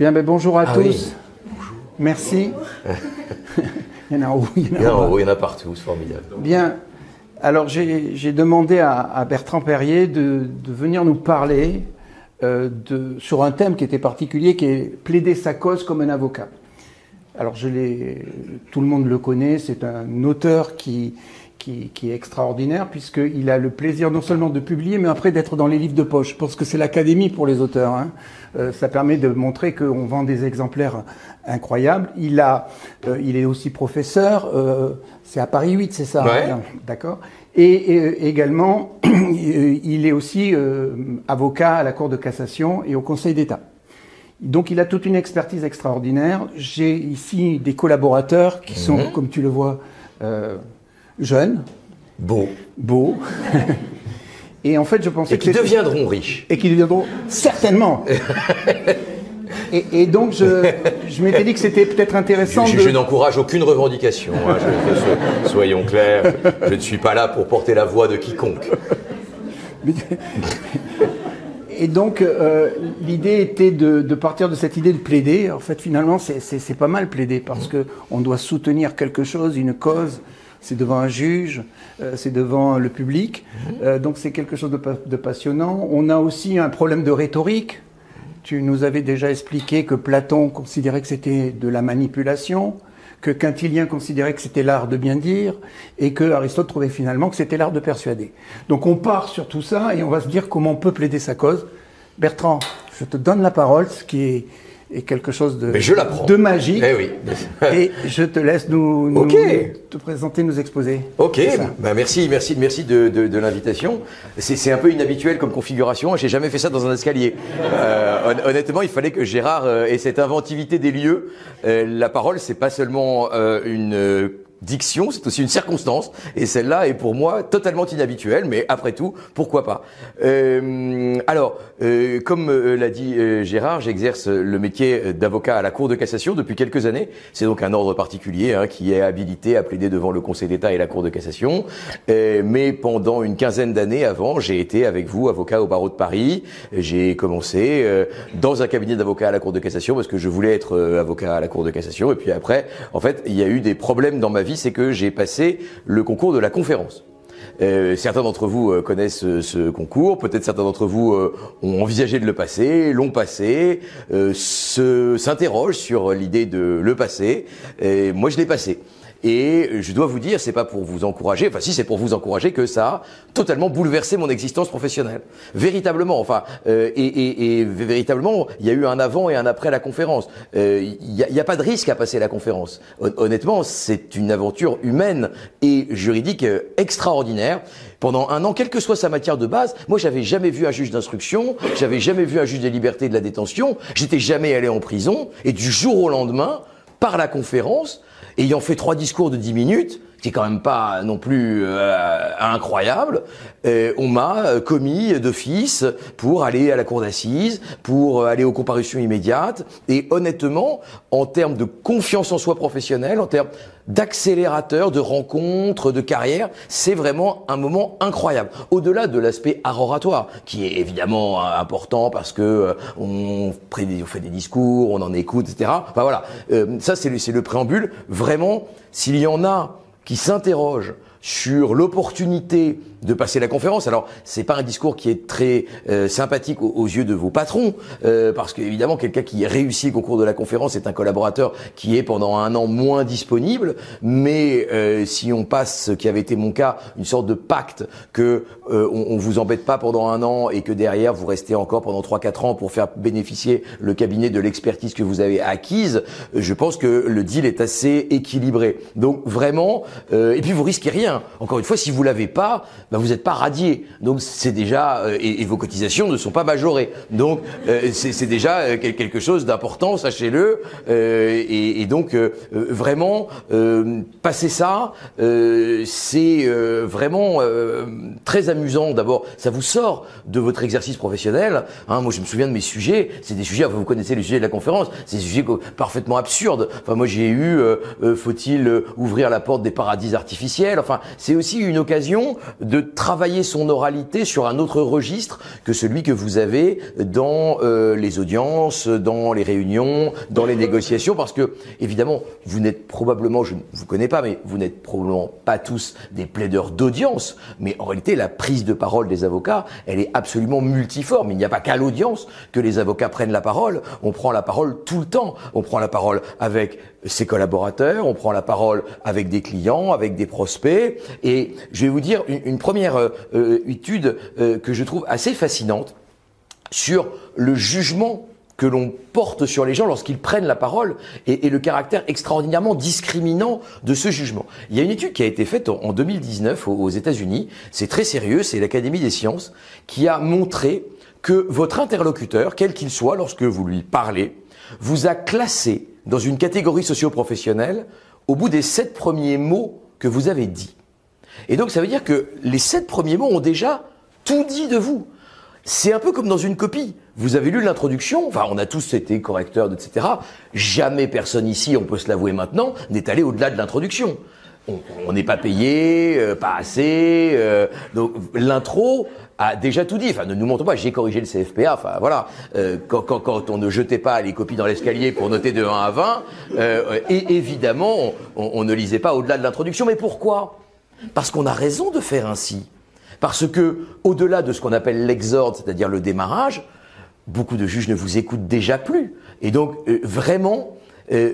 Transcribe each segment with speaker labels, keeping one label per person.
Speaker 1: Bien, ben, bonjour à tous. Merci.
Speaker 2: il y en a où Il y en a, il y en a partout, c'est formidable.
Speaker 1: Bien. Alors j'ai demandé à, Bertrand Perrier de, venir nous parler euh, de, sur un thème qui était particulier, qui est plaider sa cause comme un avocat. Alors je tout le monde le connaît, c'est un auteur qui, qui, est extraordinaire puisqu'il a le plaisir non seulement de publier, mais après d'être dans les livres de poche. Pense que c'est l'académie pour les auteurs. Hein. Euh, ça permet de montrer qu'on vend des exemplaires incroyables. Il a, euh, il est aussi professeur. Euh, c'est à Paris 8, c'est ça
Speaker 2: hein
Speaker 1: D'accord. Et, également, il est aussi avocat à la Cour de cassation et au Conseil d'État. Donc il a toute une expertise extraordinaire. J'ai ici des collaborateurs qui sont, mhm. comme tu le vois, jeunes.
Speaker 2: Beaux.
Speaker 1: Beaux. et en fait, je pensais
Speaker 2: et qui deviendront riches.
Speaker 1: Et qui deviendront certainement. et, donc, je, m'étais dit que c'était peut-être intéressant.
Speaker 2: Je, je n'encourage aucune revendication. Hein, soyons clairs. Je ne suis pas là pour porter la voix de quiconque.
Speaker 1: Et donc, euh, l'idée était de, de, partir de cette idée de plaider. En fait, finalement, c'est pas mal plaider parce qu'on doit soutenir quelque chose, une cause c'est devant un juge, euh, c'est devant le public. Mhm. Euh, donc c'est quelque chose de, passionnant. On a aussi un problème de rhétorique. Tu nous avais déjà expliqué que Platon considérait que c'était de la manipulation, que Quintilien considérait que c'était l'art de bien dire, et que Aristote trouvait finalement que c'était l'art de persuader. Donc on part sur tout ça et on va se dire comment on peut plaider sa cause. Bertrand, je te donne la parole, ce qui est et quelque chose de, de magique.
Speaker 2: Eh oui.
Speaker 1: et je te laisse nous, te présenter, nous exposer.
Speaker 2: Ok, ben merci, merci, merci de, de, l'invitation. C'est un peu inhabituel comme configuration. J'ai jamais fait ça dans un escalier. Euh, honnêtement, il fallait que Gérard euh, ait cette inventivité des lieux. Euh, la parole, c'est pas seulement une diction, c'est aussi une circonstance, et celle-là est pour moi totalement inhabituelle, mais après tout, pourquoi pas euh, Alors, euh, comme euh, l'a dit Gérard, j'exerce le métier d'avocat à la Cour de cassation depuis quelques années. C'est donc un ordre particulier hein, qui est habilité à plaider devant le Conseil d'État et la Cour de cassation. mais pendant une quinzaine d'années avant, j'ai été avec vous avocat au barreau de Paris. J'ai commencé dans un cabinet d'avocat à la Cour de cassation parce que je voulais être avocat à la Cour de cassation, et puis après, en fait, il y a eu des problèmes dans ma vie c'est que j'ai passé le concours de la conférence. Euh, certains d'entre vous euh, connaissent ce, concours, peut-être certains d'entre vous euh, ont envisagé de le passer, l'ont passé, s'interrogent sur l'idée de le passer. Et moi, je l'ai passé. Et je dois vous dire, c'est pas pour vous encourager, enfin si c'est pour vous encourager que ça a totalement bouleversé mon existence professionnelle, véritablement. Enfin, euh, et, et, et, véritablement, il y a eu un avant et un après la conférence. Euh, il n'y a, a, pas de risque à passer la conférence. Honnêtement, c'est une aventure humaine et juridique euh, extraordinaire. Pendant un an, quelle que soit sa matière de base, moi j'avais jamais vu un juge d'instruction, j'avais jamais vu un juge des libertés de la détention, j'étais jamais allé en prison, et du jour au lendemain, par la conférence, ayant fait trois discours de dix minutes, qui est quand même pas non plus euh, incroyable, euh, on m'a euh, commis d'office pour aller à la cour d'assises, pour aller aux comparutions immédiates. Et honnêtement, en termes de confiance en soi professionnelle, en termes d'accélérateur, de rencontres, de carrière, c'est vraiment un moment incroyable. Au-delà de l'aspect arroratoire, qui est évidemment important parce que on, fait des discours, on en écoute, etc. Enfin voilà, ça c'est le préambule. Vraiment, s'il y en a qui s'interroge sur l'opportunité de passer la conférence. Alors, c'est pas un discours qui est très euh, sympathique aux, yeux de vos patrons, euh, parce qu'évidemment, quelqu'un qui réussit au cours de la conférence est un collaborateur qui est pendant un an moins disponible. Mais euh, si on passe, ce qui avait été mon cas, une sorte de pacte que on, on, vous embête pas pendant un an et que derrière vous restez encore pendant 3-4 ans pour faire bénéficier le cabinet de l'expertise que vous avez acquise, je pense que le deal est assez équilibré. Donc vraiment, et puis vous risquez rien. Encore une fois, si vous l'avez pas, ben vous n'êtes pas radié. Donc c'est déjà euh, et, vos cotisations ne sont pas majorées. Donc euh, c'est déjà euh, quelque chose d'important, sachez-le. Et, et, donc vraiment passer ça, c'est vraiment très amusant. D'abord, ça vous sort de votre exercice professionnel. Hein, moi, je me souviens de mes sujets. C'est des sujets. vous connaissez les sujets de la conférence. C'est des sujets parfaitement absurdes. Enfin, moi, j'ai eu faut-il ouvrir la porte des paradis artificiels. Enfin, c'est aussi une occasion de travailler son oralité sur un autre registre que celui que vous avez dans euh, les audiences, dans les réunions, dans les négociations, parce que évidemment, vous n'êtes probablement, je ne vous connais pas, mais vous n'êtes probablement pas tous des plaideurs d'audience, mais en réalité, la prise de parole des avocats, elle est absolument multiforme. Il n'y a pas qu'à l'audience que les avocats prennent la parole. On prend la parole tout le temps. On prend la parole avec ses collaborateurs, on prend la parole avec des clients, avec des prospects. Et je vais vous dire une, première euh, euh, étude euh, que je trouve assez fascinante sur le jugement que l'on porte sur les gens lorsqu'ils prennent la parole et, le caractère extraordinairement discriminant de ce jugement. Il y a une étude qui a été faite en, 2019 aux, aux États-Unis, c'est très sérieux, c'est l'Académie des sciences, qui a montré que votre interlocuteur, quel qu'il soit, lorsque vous lui parlez, vous a classé dans une catégorie socio-professionnelle au bout des sept premiers mots que vous avez dit. Et donc ça veut dire que les sept premiers mots ont déjà tout dit de vous. C'est un peu comme dans une copie. Vous avez lu l'introduction, enfin on a tous été correcteurs, etc. Jamais personne ici, on peut se l'avouer maintenant, n'est allé au-delà de l'introduction. On n'est pas payé, euh, pas assez. Euh, l'intro, a déjà tout dit. Enfin, ne nous montre pas, j'ai corrigé le CFPA. Enfin, voilà. Euh, quand, on ne jetait pas les copies dans l'escalier pour noter de 1 à 20, euh, et évidemment, on, ne lisait pas au-delà de l'introduction. Mais pourquoi? Parce qu'on a raison de faire ainsi. Parce que, au-delà de ce qu'on appelle l'exorde, c'est-à-dire le démarrage, beaucoup de juges ne vous écoutent déjà plus. Et donc, vraiment,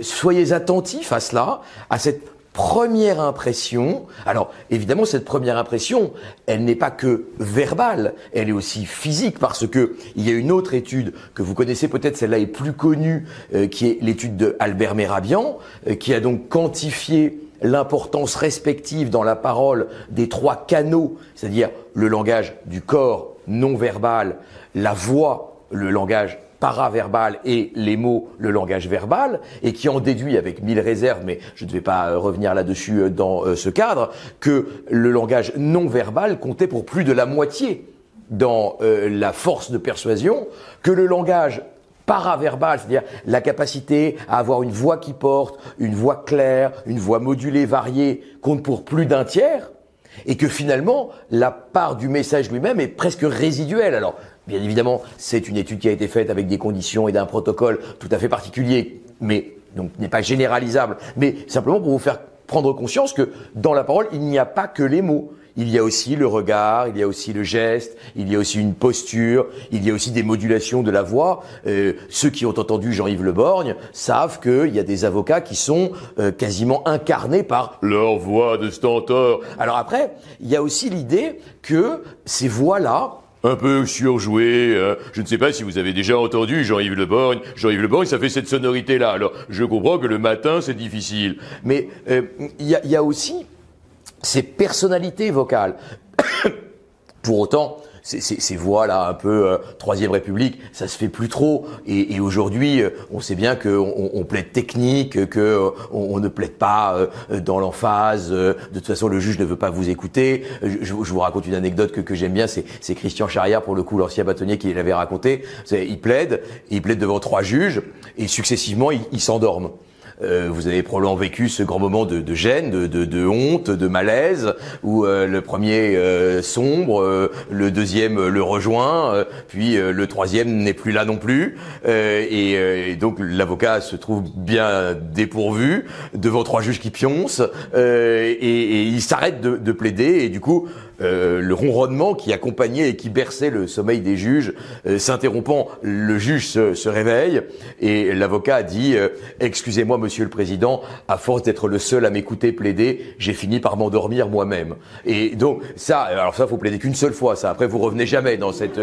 Speaker 2: soyez attentifs à cela, à cette première impression, alors évidemment cette première impression, elle n'est pas que verbale, elle est aussi physique parce que il y a une autre étude que vous connaissez peut-être, celle-là est plus connue, euh, qui est l'étude de Albert Merabian, euh, qui a donc quantifié l'importance respective dans la parole des trois canaux, c'est-à-dire le langage du corps non verbal, la voix, le langage paraverbal et les mots, le langage verbal, et qui en déduit avec mille réserves, mais je ne vais pas euh, revenir là-dessus euh, dans euh, ce cadre, que le langage non verbal comptait pour plus de la moitié dans la force de persuasion, que le langage paraverbal, c'est-à-dire la capacité à avoir une voix qui porte, une voix claire, une voix modulée, variée, compte pour plus d'un tiers, et que finalement, la part du message lui-même est presque résiduelle. Alors, Bien évidemment, c'est une étude qui a été faite avec des conditions et d'un protocole tout à fait particulier, mais donc n'est pas généralisable, mais simplement pour vous faire prendre conscience que dans la parole, il n'y a pas que les mots. Il y a aussi le regard, il y a aussi le geste, il y a aussi une posture, il y a aussi des modulations de la voix. Euh, ceux qui ont entendu Jean-Yves Le Borgne savent qu'il y a des avocats qui sont euh, quasiment incarnés par leur voix de stentor. Alors après, il y a aussi l'idée que ces voix-là, un peu surjoué. Euh, je ne sais pas si vous avez déjà entendu Jean-Yves Le Borgne. Jean-Yves Le Borgne, ça fait cette sonorité-là. Alors, je comprends que le matin, c'est difficile. Mais euh, il y, y, a aussi ces personnalités vocales. Pour autant, ces, voix-là un peu euh, Troisième République, ça se fait plus trop. Et, aujourd'hui, euh, on sait bien qu'on on plaide technique, que euh, on, ne plaide pas dans l'emphase. de toute façon, le juge ne veut pas vous écouter. Je, vous raconte une anecdote que, j'aime bien. C'est Christian Charrière, pour le coup, l'ancien bâtonnier, qui l'avait raconté. Il plaide, il plaide devant trois juges, et successivement, il s'endorment. Euh, vous avez probablement vécu ce grand moment de, de gêne, de, de, de, honte, de malaise, où euh, le premier euh, sombre, le deuxième le rejoint, puis le troisième n'est plus là non plus, et, et, donc l'avocat se trouve bien dépourvu devant trois juges qui pioncent, et, et, il s'arrête de, de plaider, et du coup euh, le ronronnement qui accompagnait et qui berçait le sommeil des juges. Euh, s'interrompant, le juge se, réveille et l'avocat a dit euh, Excusez-moi, Monsieur le Président, à force d'être le seul à m'écouter plaider, j'ai fini par m'endormir moi-même. Et donc ça, alors ça, faut plaider qu'une seule fois. Ça, après, vous revenez jamais dans cette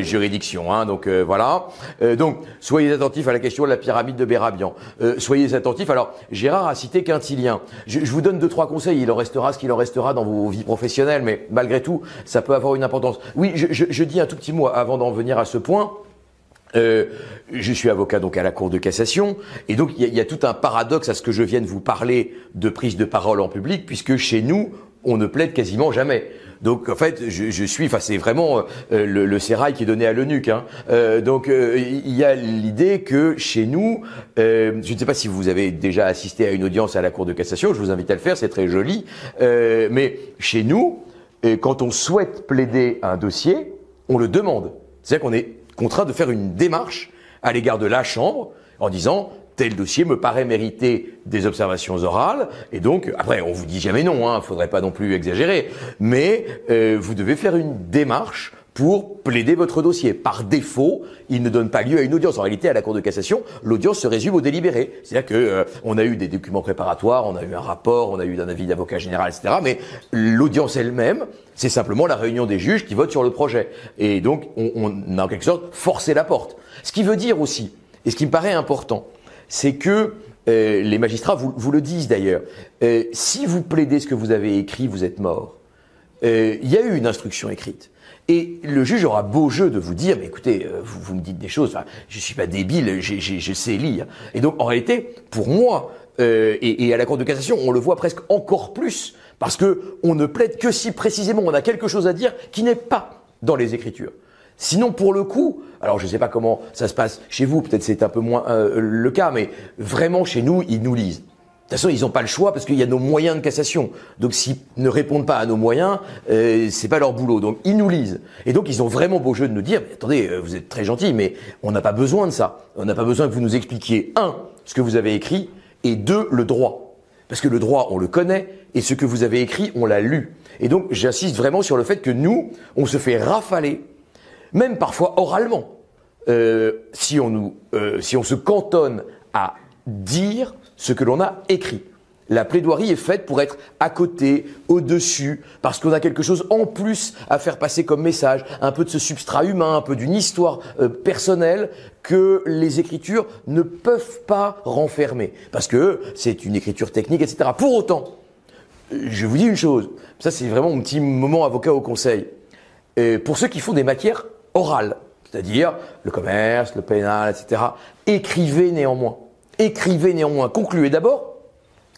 Speaker 2: juridiction. Hein, donc voilà. donc soyez attentifs à la question de la pyramide de Bérabian. soyez attentifs. Alors Gérard a cité Quintilien. Je, je, vous donne deux trois conseils. Il en restera ce qu'il en restera dans vos vies professionnelles, mais malgré tout, ça peut avoir une importance. Oui, je, dis un tout petit mot avant d'en venir à ce point. Euh, je suis avocat donc à la Cour de cassation, et donc il y, a tout un paradoxe à ce que je viens de vous parler de prise de parole en public, puisque chez nous, on ne plaide quasiment jamais. Donc en fait, je, suis, enfin c'est vraiment euh, le, le sérail qui est donné à l'eunuque. Hein. Euh, donc il y a l'idée que chez nous, je ne sais pas si vous avez déjà assisté à une audience à la Cour de cassation, je vous invite à le faire, c'est très joli. mais chez nous, quand on souhaite plaider un dossier, on le demande. C'est-à-dire qu'on est contraint de faire une démarche à l'égard de la Chambre en disant tel dossier me paraît mériter des observations orales, et donc, après, on vous dit jamais non, hein, faudrait pas non plus exagérer, mais euh, vous devez faire une démarche pour plaider votre dossier. Par défaut, il ne donne pas lieu à une audience. En réalité, à la Cour de cassation, l'audience se résume au délibéré. C'est-à-dire que euh, on a eu des documents préparatoires, on a eu un rapport, on a eu un avis d'avocat général, etc. Mais l'audience elle-même, c'est simplement la réunion des juges qui votent sur le projet. Et donc, on, on a en quelque sorte forcé la porte. Ce qui veut dire aussi, et ce qui me paraît important, c'est que euh, les magistrats vous, le disent d'ailleurs. Euh, si vous plaidez ce que vous avez écrit, vous êtes mort. Euh, il y a eu une instruction écrite. Et le juge aura beau jeu de vous dire, mais écoutez, vous, vous me dites des choses, je suis pas débile, je sais lire. Et donc, en réalité, pour moi, et, et, à la Cour de cassation, on le voit presque encore plus, parce que on ne plaide que si précisément on a quelque chose à dire qui n'est pas dans les Écritures. Sinon, pour le coup, alors je ne sais pas comment ça se passe chez vous, peut-être c'est un peu moins euh, le cas, mais vraiment chez nous, ils nous lisent. De toute façon, ils n'ont pas le choix parce qu'il y a nos moyens de cassation. Donc, s'ils ne répondent pas à nos moyens, euh, c'est pas leur boulot. Donc, ils nous lisent. Et donc, ils ont vraiment beau jeu de nous dire mais attendez, euh, vous êtes très gentil, mais on n'a pas besoin de ça. On n'a pas besoin que vous nous expliquiez un ce que vous avez écrit et deux le droit. Parce que le droit, on le connaît, et ce que vous avez écrit, on l'a lu. Et donc, j'insiste vraiment sur le fait que nous, on se fait rafaler même parfois oralement, euh, si, on nous, euh, si on se cantonne à dire ce que l'on a écrit. La plaidoirie est faite pour être à côté, au-dessus, parce qu'on a quelque chose en plus à faire passer comme message, un peu de ce substrat humain, un peu d'une histoire euh, personnelle que les écritures ne peuvent pas renfermer, parce que c'est une écriture technique, etc. Pour autant, je vous dis une chose, ça c'est vraiment mon petit moment avocat au conseil. pour ceux qui font des matières oral, c'est-à-dire le commerce, le pénal, etc. Écrivez néanmoins. Écrivez néanmoins. Concluez d'abord.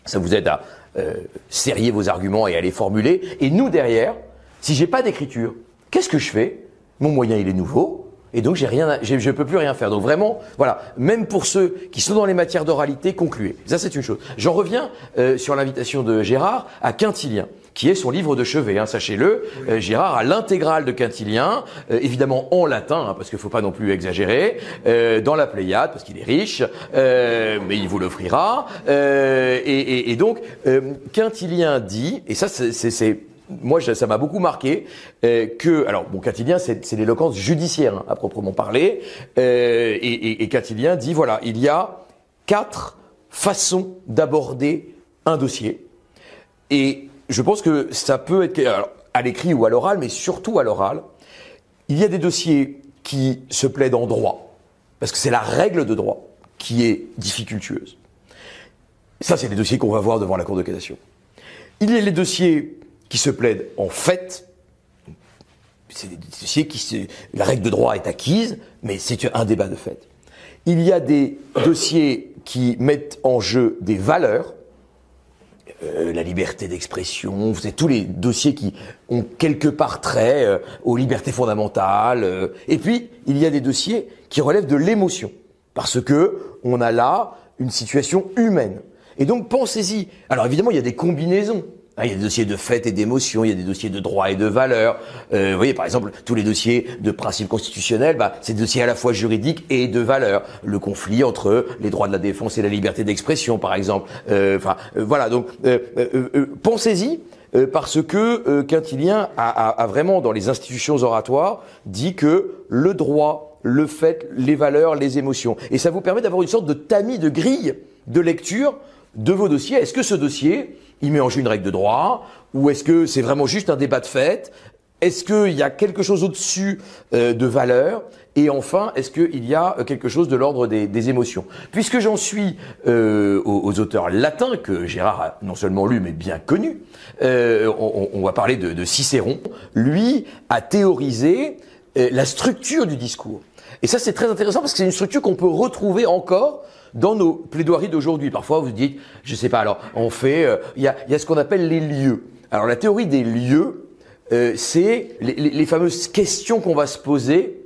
Speaker 2: Ça vous aide à euh, serrer vos arguments et à les formuler. Et nous, derrière, si j'ai pas d'écriture, qu'est-ce que je fais? Mon moyen, il est nouveau. Et donc, j'ai rien, je ne peux plus rien faire. Donc vraiment, voilà, même pour ceux qui sont dans les matières d'oralité, concluez. Ça, c'est une chose. J'en reviens euh, sur l'invitation de Gérard à Quintilien qui est son livre de chevet. Hein, Sachez-le, euh, Gérard a l'intégrale de Quintilien, euh, évidemment en latin, hein, parce qu'il faut pas non plus exagérer, euh, dans la Pléiade, parce qu'il est riche, mais il vous l'offrira. Et, et, et, donc, Quintilien dit, et ça c'est moi, ça m'a beaucoup marqué que, alors, bon, Quintilien, c'est l'éloquence judiciaire hein, à proprement parler, euh, et, et, Quintilien dit voilà, il y a quatre façons d'aborder un dossier, et je pense que ça peut être à l'écrit ou à l'oral, mais surtout à l'oral. Il y a des dossiers qui se plaident en droit, parce que c'est la règle de droit qui est difficultueuse. Ça, c'est des dossiers qu'on va voir devant la Cour de cassation. Il y a les dossiers qui se plaident en fait. C'est des dossiers qui, la règle de droit est acquise, mais c'est un débat de fait. Il y a des dossiers qui mettent en jeu des valeurs, euh, la liberté d'expression, vous savez, tous les dossiers qui ont quelque part trait euh, aux libertés fondamentales. Euh. et puis, il y a des dossiers qui relèvent de l'émotion, parce que on a là une situation humaine. Et donc, pensez-y. Alors, évidemment, il y a des combinaisons. Ah, il y a des dossiers de fait et d'émotion, il y a des dossiers de droit et de valeur. Euh, vous voyez, par exemple, tous les dossiers de principe constitutionnel, bah, c'est des dossiers à la fois juridiques et de valeur. Le conflit entre les droits de la défense et la liberté d'expression, par exemple. Euh, enfin, euh, voilà. Donc, pensez-y. Parce que Quintilien a, a, a vraiment, dans les institutions oratoires, dit que le droit, le fait, les valeurs, les émotions. Et ça vous permet d'avoir une sorte de tamis de grille de lecture de vos dossiers. Est-ce que ce dossier, il met en jeu une règle de droit ou est-ce que c'est vraiment juste un débat de fait? Est-ce qu'il y a quelque chose au-dessus euh, de valeur? Et enfin, est-ce qu'il y a euh, quelque chose de l'ordre des, émotions? Puisque j'en suis euh, aux, auteurs latins que Gérard a non seulement lu mais bien connu, on, va parler de, de, Cicéron. Lui a théorisé la structure du discours. Et ça, c'est très intéressant parce que c'est une structure qu'on peut retrouver encore dans nos plaidoiries d'aujourd'hui. Parfois, vous dites, je sais pas, alors on fait, euh, il y, a, y, a, ce qu'on appelle les lieux. Alors la théorie des lieux, euh, c'est les, les- les fameuses questions qu'on va se poser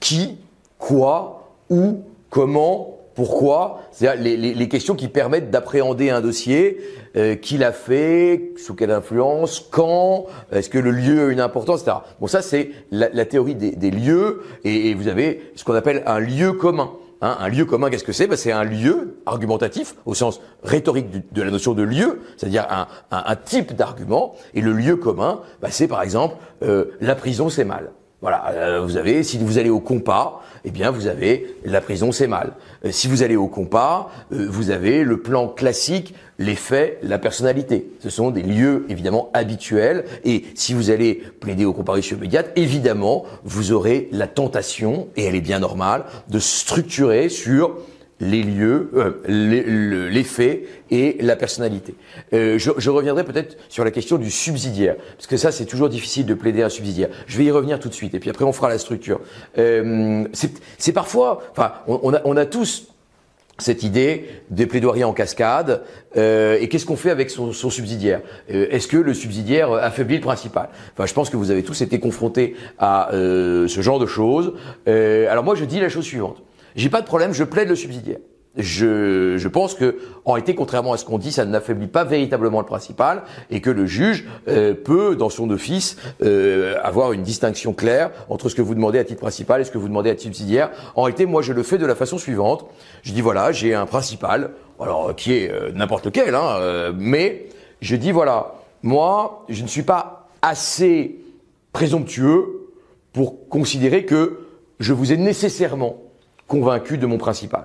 Speaker 2: qui, quoi, où, comment, pourquoi, c'est-à-dire les, les- les questions qui permettent d'appréhender un dossier, euh, qui l'a fait, sous quelle influence, quand, est-ce que le lieu a une importance, etc. Bon, ça c'est la, la théorie des, des lieux, et, et vous avez ce qu'on appelle un lieu commun. Hein, un lieu commun, qu'est-ce que c'est? Ben, C'est un lieu argumentatif au sens rhétorique du- de la notion de lieu, c'est-à-dire un, un- type d'argument. Et le lieu commun, ben, c'est par exemple euh, la prison, c'est mal. Voilà, euh, vous avez, si vous allez au compas, eh bien vous avez la prison, c'est mal. Euh, si vous allez au compas, euh, vous avez le plan classique, les faits, la personnalité. Ce sont des lieux évidemment habituels. Et si vous allez plaider aux comparutions immédiates, évidemment, vous aurez la tentation, et elle est bien normale, de structurer sur les lieux, euh, les, le- les faits et la personnalité. Euh, je, je reviendrai peut-être sur la question du subsidiaire, parce que ça c'est toujours difficile de plaider un subsidiaire. Je vais y revenir tout de suite, et puis après on fera la structure. Euh, c'est c'est parfois, enfin, on, on a, on a tous cette idée des plaidoiries en cascade euh, et qu'est-ce qu'on fait avec son, son subsidiaire? Euh, Est-ce que le subsidiaire affaiblit le principal? Enfin, je pense que vous avez tous été confrontés à euh, ce genre de choses. Euh, alors moi, je dis la chose suivante j'ai pas de problème, je plaide le subsidiaire. Je, je pense que, en réalité, contrairement à ce qu'on dit, ça n'affaiblit pas véritablement le principal et que le juge euh, peut, dans son office, euh, avoir une distinction claire entre ce que vous demandez à titre principal et ce que vous demandez à titre subsidiaire. En réalité, moi, je le fais de la façon suivante. Je dis voilà, j'ai un principal, alors qui est euh, n'importe lequel, hein, euh, mais je dis voilà, moi, je ne suis pas assez présomptueux pour considérer que je vous ai nécessairement convaincu de mon principal.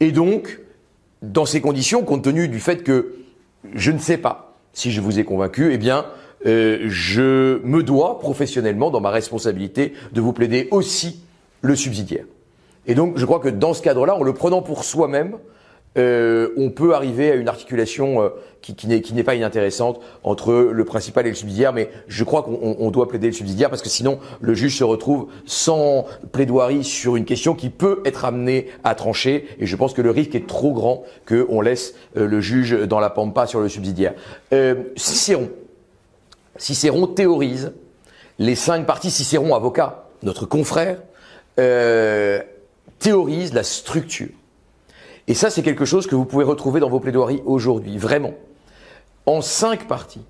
Speaker 2: Et donc, dans ces conditions, compte tenu du fait que je ne sais pas si je vous ai convaincu, eh bien, euh, je me dois professionnellement, dans ma responsabilité, de vous plaider aussi le subsidiaire. Et donc, je crois que dans ce cadre-là, en le prenant pour soi-même, euh, on peut arriver à une articulation euh, qui, qui n'est pas inintéressante entre le principal et le subsidiaire, mais je crois qu'on on- on doit plaider le subsidiaire parce que sinon le juge se retrouve sans plaidoirie sur une question qui peut être amenée à trancher, et je pense que le risque est trop grand qu'on laisse euh, le juge dans la pampa sur le subsidiaire. Euh, Cicéron, Cicéron théorise les cinq parties. Cicéron, avocat, notre confrère, euh, théorise la structure. Et ça, c'est quelque chose que vous pouvez retrouver dans vos plaidoiries aujourd'hui, vraiment. En cinq parties.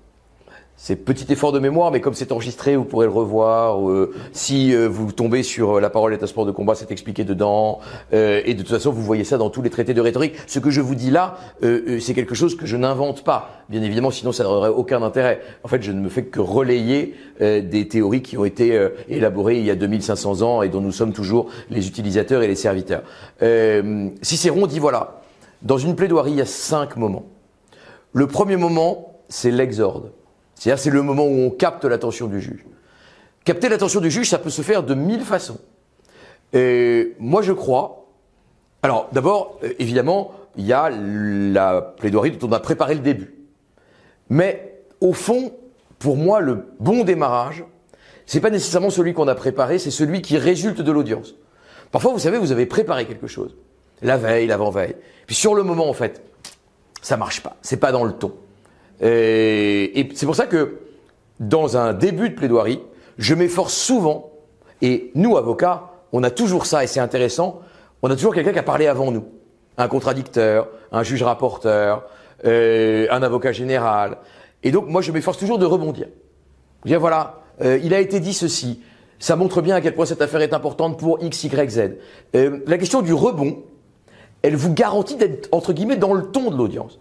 Speaker 2: C'est petit effort de mémoire, mais comme c'est enregistré, vous pourrez le revoir. euh, si euh, vous tombez sur euh, La parole est un sport de combat, c'est expliqué dedans. Et de toute façon, vous voyez ça dans tous les traités de rhétorique. Ce que je vous dis là, c'est quelque chose que je n'invente pas. Bien évidemment, sinon ça n'aurait aucun intérêt. En fait, je ne me fais que relayer des théories qui ont été élaborées il y a 2500 ans et dont nous sommes toujours les utilisateurs et les serviteurs. Cicéron dit voilà, dans une plaidoirie, il y a cinq moments. Le premier moment, c'est l'exorde. C'est-à-dire, c'est le moment où on capte l'attention du juge. Capter l'attention du juge, ça peut se faire de mille façons. Et moi, je crois. Alors, d'abord, euh, évidemment, il y a la plaidoirie dont on a préparé le début. Mais, au fond, pour moi, le bon démarrage, c'est pas nécessairement celui qu'on a préparé, c'est celui qui résulte de l'audience. Parfois, vous savez, vous avez préparé quelque chose. La veille, l'avant-veille. Puis sur le moment, en fait, ça marche pas. C'est pas dans le ton. Et, et c'est pour ça que dans un début de plaidoirie, je m'efforce souvent, et nous, avocats, on a toujours ça, et c'est intéressant, on a toujours quelqu'un qui a parlé avant nous. Un contradicteur, un juge rapporteur, euh, un avocat général. Et donc, moi, je m'efforce toujours de rebondir. Dire, voilà, euh, il a été dit ceci. Ça montre bien à quel point cette affaire est importante pour X, Y, Z. Euh, la question du rebond, elle vous garantit d'être, entre guillemets, dans le ton de l'audience.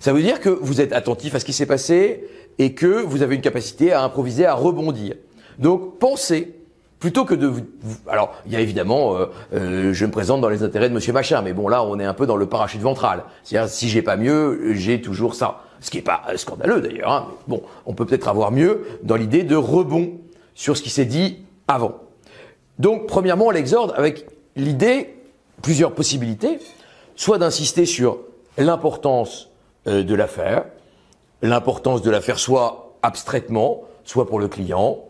Speaker 2: Ça veut dire que vous êtes attentif à ce qui s'est passé et que vous avez une capacité à improviser, à rebondir. Donc pensez, plutôt que de vous... Alors, il y a évidemment, euh, euh, je me présente dans les intérêts de Monsieur Machin, mais bon là, on est un peu dans le parachute ventral. C'est-à-dire, si j'ai pas mieux, j'ai toujours ça. Ce qui est pas euh, scandaleux d'ailleurs. Hein. Bon, on peut peut-être avoir mieux dans l'idée de rebond sur ce qui s'est dit avant. Donc, premièrement, l'exorde avec l'idée, plusieurs possibilités, soit d'insister sur l'importance de l'affaire, l'importance de l'affaire soit abstraitement, soit pour le client,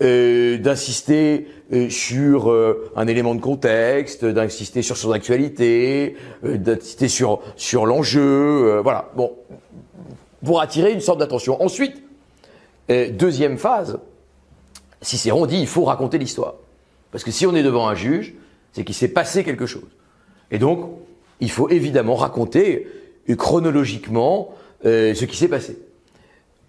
Speaker 2: euh, d'insister euh, sur euh, un élément de contexte, d'insister sur son actualité, euh, d'insister sur sur l'enjeu, euh, voilà. Bon, pour attirer une sorte d'attention. Ensuite, euh, deuxième phase, Cicéron dit il faut raconter l'histoire. Parce que si on est devant un juge, c'est qu'il s'est passé quelque chose. Et donc, il faut évidemment raconter euh, chronologiquement euh, ce qui s'est passé.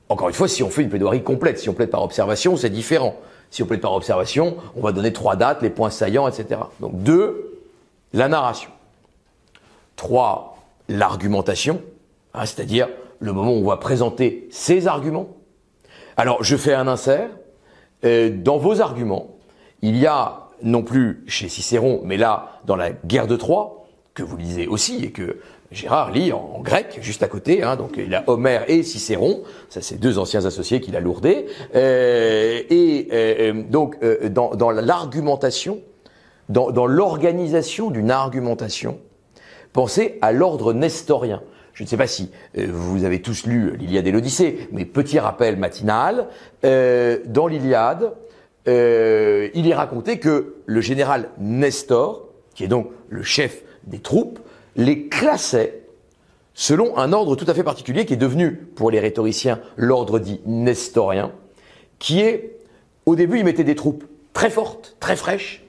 Speaker 2: Encore une fois, si on fait une plaidoirie complète, si on plaide par observation, c'est différent. Si on plaide par observation, on va donner trois dates, les points saillants, etc. Donc deux, la narration. Trois, l'argumentation, hein, c'est-à-dire le moment où on va présenter ses arguments. Alors, je fais un insert. Euh, dans vos arguments, il y a non plus chez Cicéron, mais là, dans la guerre de Troie, que vous lisez aussi et que Gérard lit en, grec, juste à côté. Hein, donc il a Homère et Cicéron, ça c'est deux anciens associés qu'il a lourdés. Euh, et euh, donc dans, l'argumentation, dans, l'organisation d'une argumentation, pensez à l'ordre nestorien. Je ne sais pas si euh, vous avez tous lu l'Iliade et l'Odyssée, mais petit rappel matinal, euh, dans l'Iliade, euh, il est raconté que le général Nestor, qui est donc le chef des troupes, les classait selon un ordre tout à fait particulier qui est devenu, pour les rhétoriciens, l'ordre dit nestorien, qui est, au début, il mettait des troupes très fortes, très fraîches,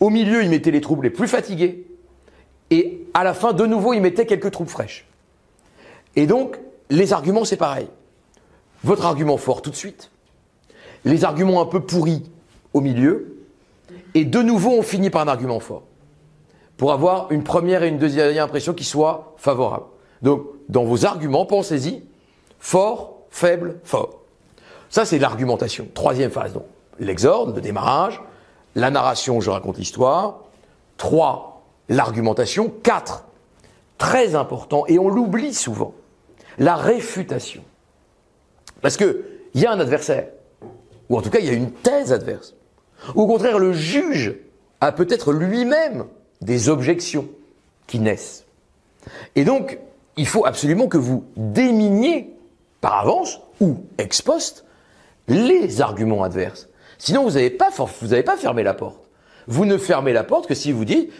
Speaker 2: au milieu, il mettait les troupes les plus fatiguées, et à la fin, de nouveau, il mettait quelques troupes fraîches. Et donc, les arguments, c'est pareil. Votre argument fort tout de suite, les arguments un peu pourris au milieu, et de nouveau, on finit par un argument fort, pour avoir une première et une deuxième impression qui soient favorables. Donc, dans vos arguments, pensez-y, fort, faible, fort. Ça, c'est l'argumentation. Troisième phase, donc. L'exorde, le démarrage, la narration, je raconte l'histoire. Trois, l'argumentation. Quatre, très important, et on l'oublie souvent, la réfutation. Parce qu'il y a un adversaire, ou en tout cas il y a une thèse adverse. Ou au contraire, le juge a peut-être lui-même des objections qui naissent. Et donc, il faut absolument que vous déminiez par avance ou ex post les arguments adverses. Sinon, vous n'avez pas, vous n'avez pas fermé la porte. Vous ne fermez la porte que si vous dites,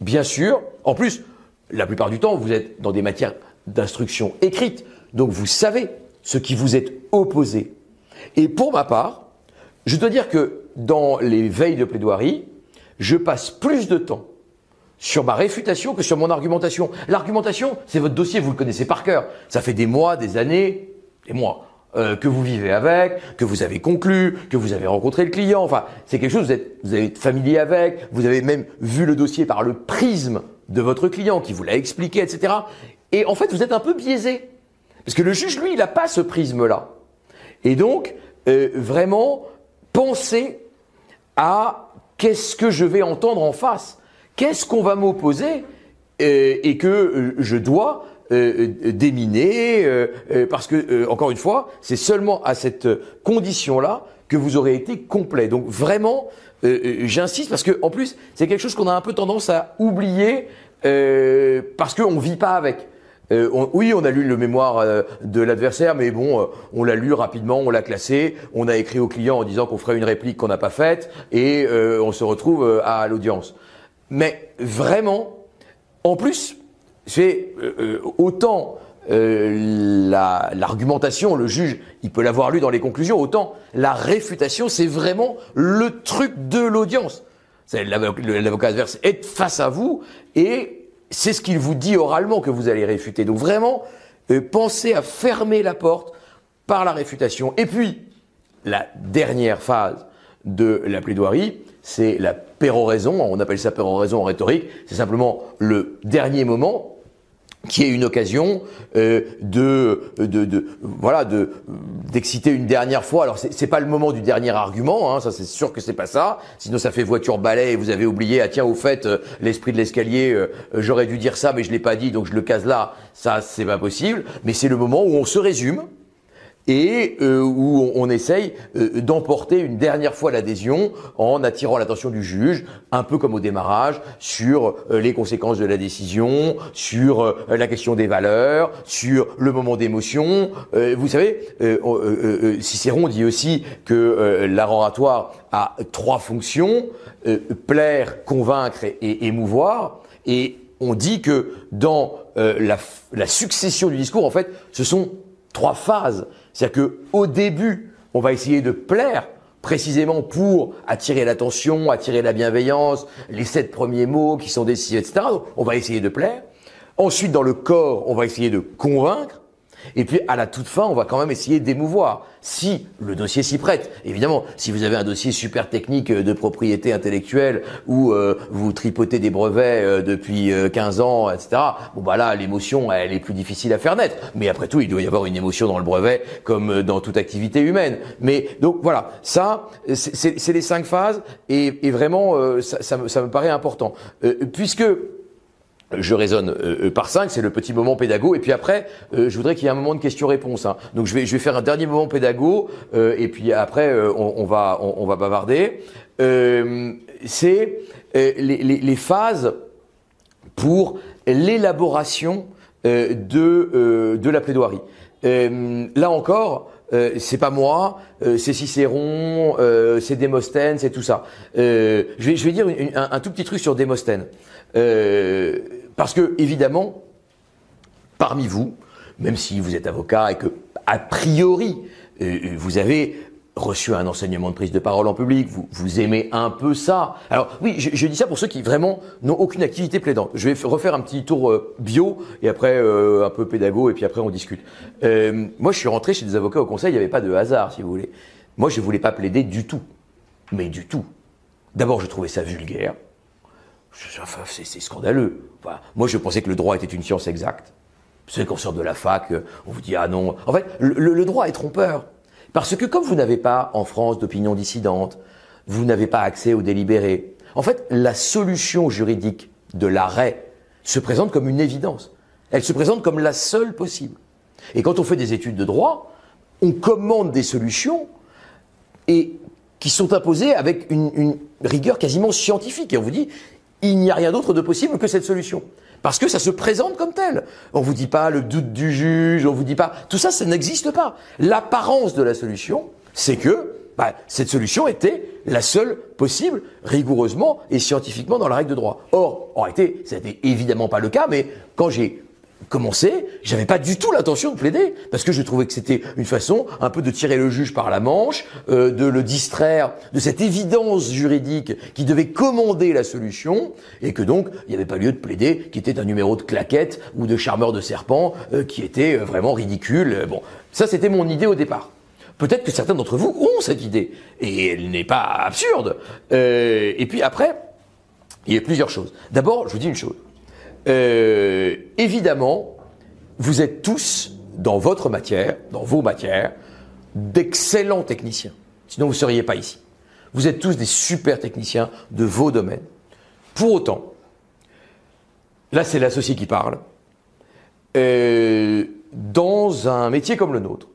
Speaker 2: bien sûr, en plus, la plupart du temps, vous êtes dans des matières d'instruction écrite, donc vous savez ce qui vous est opposé. Et pour ma part, je dois dire que dans les veilles de plaidoirie, je passe plus de temps sur ma réfutation que sur mon argumentation. L'argumentation, c'est votre dossier, vous le connaissez par cœur. Ça fait des mois, des années, des mois euh, que vous vivez avec, que vous avez conclu, que vous avez rencontré le client. Enfin, c'est quelque chose, vous êtes, vous êtes familier avec, vous avez même vu le dossier par le prisme de votre client qui vous l'a expliqué, etc. Et en fait, vous êtes un peu biaisé. Parce que le juge, lui, il n'a pas ce prisme-là. Et donc, euh, vraiment, pensez à qu'est-ce que je vais entendre en face Qu'est-ce qu'on va m'opposer euh, et que euh, je dois déminer parce que encore une fois, c'est seulement à cette condition-là que vous aurez été complet. Donc vraiment, j'insiste parce que en plus, c'est quelque chose qu'on a un peu tendance à oublier euh, parce qu'on vit pas avec. Euh, oui, on a lu le mémoire euh, de l'adversaire, mais bon, euh, on l'a lu rapidement, on l'a classé, on a écrit au client en disant qu'on ferait une réplique qu'on n'a pas faite, et on se retrouve à l'audience. Mais vraiment, en plus, c'est autant l'argumentation, le juge, il peut l'avoir lu dans les conclusions, autant la réfutation, c'est vraiment le truc de l'audience. L'avocat adverse est face à vous et c'est ce qu'il vous dit oralement que vous allez réfuter. Donc vraiment, euh, pensez à fermer la porte par la réfutation. Et puis, la dernière phase de la plaidoirie, c'est la péroraison. On appelle ça péroraison en rhétorique. C'est simplement le dernier moment qui est une occasion euh, de, de, de, voilà de d'exciter une dernière fois. Alors c'est, c'est pas le moment du dernier argument, hein, ça c'est sûr que c'est pas ça. Sinon ça fait voiture balai et vous avez oublié. Ah tiens au fait euh, l'esprit de l'escalier, euh, j'aurais dû dire ça mais je l'ai pas dit donc je le case là. Ça c'est pas possible. Mais c'est le moment où on se résume et euh, où on, essaye euh, d'emporter une dernière fois l'adhésion en attirant l'attention du juge, un peu comme au démarrage, sur euh, les conséquences de la décision, sur la question des valeurs, sur le moment d'émotion. vous savez, Cicéron dit aussi que l'art oratoire a trois fonctions plaire, convaincre et, émouvoir. Et on dit que dans la, la succession du discours, en fait, ce sont trois phases. C'est-à-dire que au début, on va essayer de plaire précisément pour attirer l'attention, attirer la bienveillance, les sept premiers mots qui sont décidés, etc. On va essayer de plaire. Ensuite, dans le corps, on va essayer de convaincre. Et puis à la toute fin, on va quand même essayer d'émouvoir, si le dossier s'y prête. Évidemment, si vous avez un dossier super technique euh, de propriété intellectuelle où euh, vous tripotez des brevets euh, depuis 15 ans, etc. Bon bah là, l'émotion, elle est plus difficile à faire naître. Mais après tout, il doit y avoir une émotion dans le brevet, comme dans toute activité humaine. Mais donc voilà, ça, c'est les cinq phases, et, et vraiment, ça, ça, me, ça, me, paraît important, puisque je raisonne euh, euh, par cinq, c'est le petit moment pédago. Et puis après, euh, je voudrais qu'il y ait un moment de question-réponse. Hein. Donc je vais, je vais faire un dernier moment pédago. et puis après, on, va, on, va bavarder. c'est les, les, les, phases pour l'élaboration de, de la plaidoirie. là encore, euh, c'est pas moi, c'est Cicéron, euh, c'est Démosthène, c'est tout ça. Euh, je, vais, je vais dire un, un, tout petit truc sur Démosthène. Parce que, évidemment, parmi vous, même si vous êtes avocat et que, a priori, euh, euh, vous avez reçu un enseignement de prise de parole en public, vous, aimez un peu ça. Alors oui, je, dis ça pour ceux qui vraiment n'ont aucune activité plaidante. Je vais refaire un petit tour euh, bio et après un peu pédago et puis après on discute. moi, je suis rentré chez des avocats au conseil, il n'y avait pas de hasard, si vous voulez. Moi, je ne voulais pas plaider du tout, mais du tout. D'abord, je trouvais ça vulgaire. C'est scandaleux. moi, je pensais que le droit était une science exacte. Savez, qu'on sort de la fac, euh, on vous dit ah non. En fait, le, droit est trompeur. Parce que comme vous n'avez pas en France d'opinion dissidente, vous n'avez pas accès au délibéré. En fait, la solution juridique de l'arrêt se présente comme une évidence. Elle se présente comme la seule possible. Et quand on fait des études de droit, on commande des solutions et qui sont imposées avec une, une rigueur quasiment scientifique. Et on vous dit, il n'y a rien d'autre de possible que cette solution. Parce que ça se présente comme tel. On vous dit pas le doute du juge, on vous dit pas, tout ça, ça n'existe pas. L'apparence de la solution, c'est que bah, cette solution était la seule possible, rigoureusement et scientifiquement dans la règle de droit. Or, en réalité, ça n'était évidemment pas le cas, mais quand j'ai commencé, j'avais pas du tout l'intention de plaider parce que je trouvais que c'était une façon un peu de tirer le juge par la manche, euh, de le distraire de cette évidence juridique qui devait commander la solution et que donc il n'y avait pas lieu de plaider qui était un numéro de claquette ou de charmeur de serpent euh, qui était euh, vraiment ridicule. Bon, ça c'était mon idée au départ. Peut-être que certains d'entre vous ont cette idée et elle n'est pas absurde. et puis après, il y a plusieurs choses. D'abord, je vous dis une chose. Euh, évidemment, vous êtes tous, dans votre matière, dans vos matières, d'excellents techniciens. Sinon, vous ne seriez pas ici. Vous êtes tous des super techniciens de vos domaines. Pour autant, là, c'est l'associé qui parle. Euh, dans un métier comme le nôtre,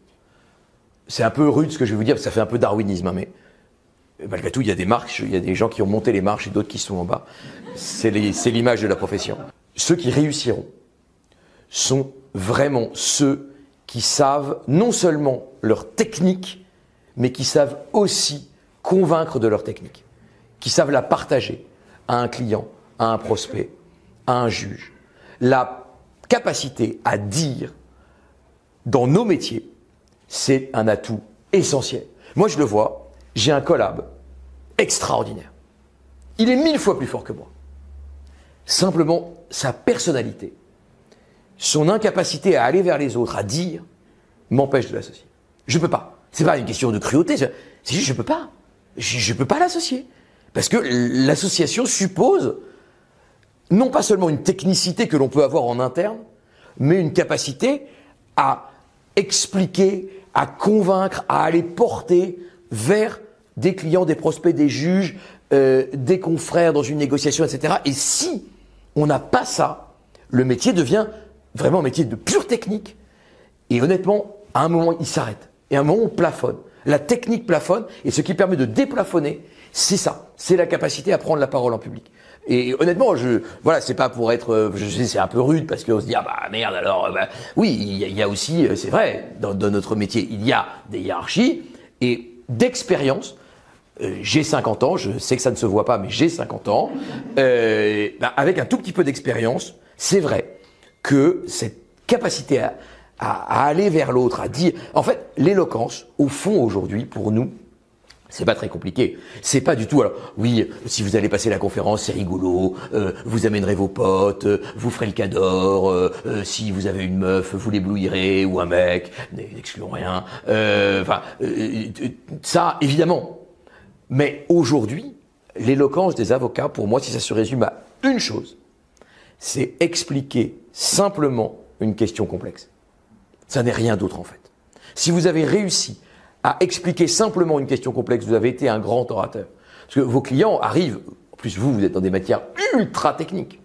Speaker 2: c'est un peu rude ce que je vais vous dire, parce que ça fait un peu darwinisme, hein, mais malgré tout, il y a des marches, il y a des gens qui ont monté les marches et d'autres qui sont en bas. C'est l'image de la profession ceux qui réussiront sont vraiment ceux qui savent non seulement leur technique, mais qui savent aussi convaincre de leur technique, qui savent la partager à un client, à un prospect, à un juge. La capacité à dire dans nos métiers, c'est un atout essentiel. Moi, je le vois, j'ai un collab extraordinaire. Il est mille fois plus fort que moi. Simplement, sa personnalité, son incapacité à aller vers les autres, à dire, m'empêche de l'associer. Je ne peux pas. C'est pas une question de cruauté. C'est juste, je peux pas. Je, ne peux pas l'associer. Parce que l'association suppose non pas seulement une technicité que l'on peut avoir en interne, mais une capacité à expliquer, à convaincre, à aller porter vers des clients, des prospects, des juges, euh, des confrères dans une négociation, etc. Et si on n'a pas ça, le métier devient vraiment un métier de pure technique. Et honnêtement, à un moment, il s'arrête. Et à un moment, on plafonne. La technique plafonne, et ce qui permet de déplafonner, c'est ça. C'est la capacité à prendre la parole en public. Et honnêtement, je, voilà, c'est pas pour être, euh, je sais, c'est un peu rude parce qu'on se dit ah bah merde alors, euh, bah, oui, il y, a, aussi, euh, c'est vrai, dans, notre métier, il y a des hiérarchies et d'expérience. Euh, j'ai 50 ans, je sais que ça ne se voit pas, mais j'ai 50 ans. Euh, bah, avec un tout petit peu d'expérience, c'est vrai que cette capacité à, à, aller vers l'autre, à dire. En fait, l'éloquence, au fond, aujourd'hui, pour nous, c'est pas très compliqué. C'est pas du tout. Alors oui, si vous allez passer la conférence, c'est rigolo. Euh, vous amènerez vos potes, euh, vous ferez le cador. Euh, si vous avez une meuf, vous l'éblouirez ou un mec. N'excluons rien. Enfin, ça évidemment. Mais aujourd'hui, l'éloquence des avocats, pour moi, si ça se résume à une chose, c'est expliquer simplement une question complexe. Ça n'est rien d'autre en fait. Si vous avez réussi à expliquer simplement une question complexe, vous avez été un grand orateur. Parce que vos clients arrivent, en plus vous, vous êtes dans des matières ultra techniques.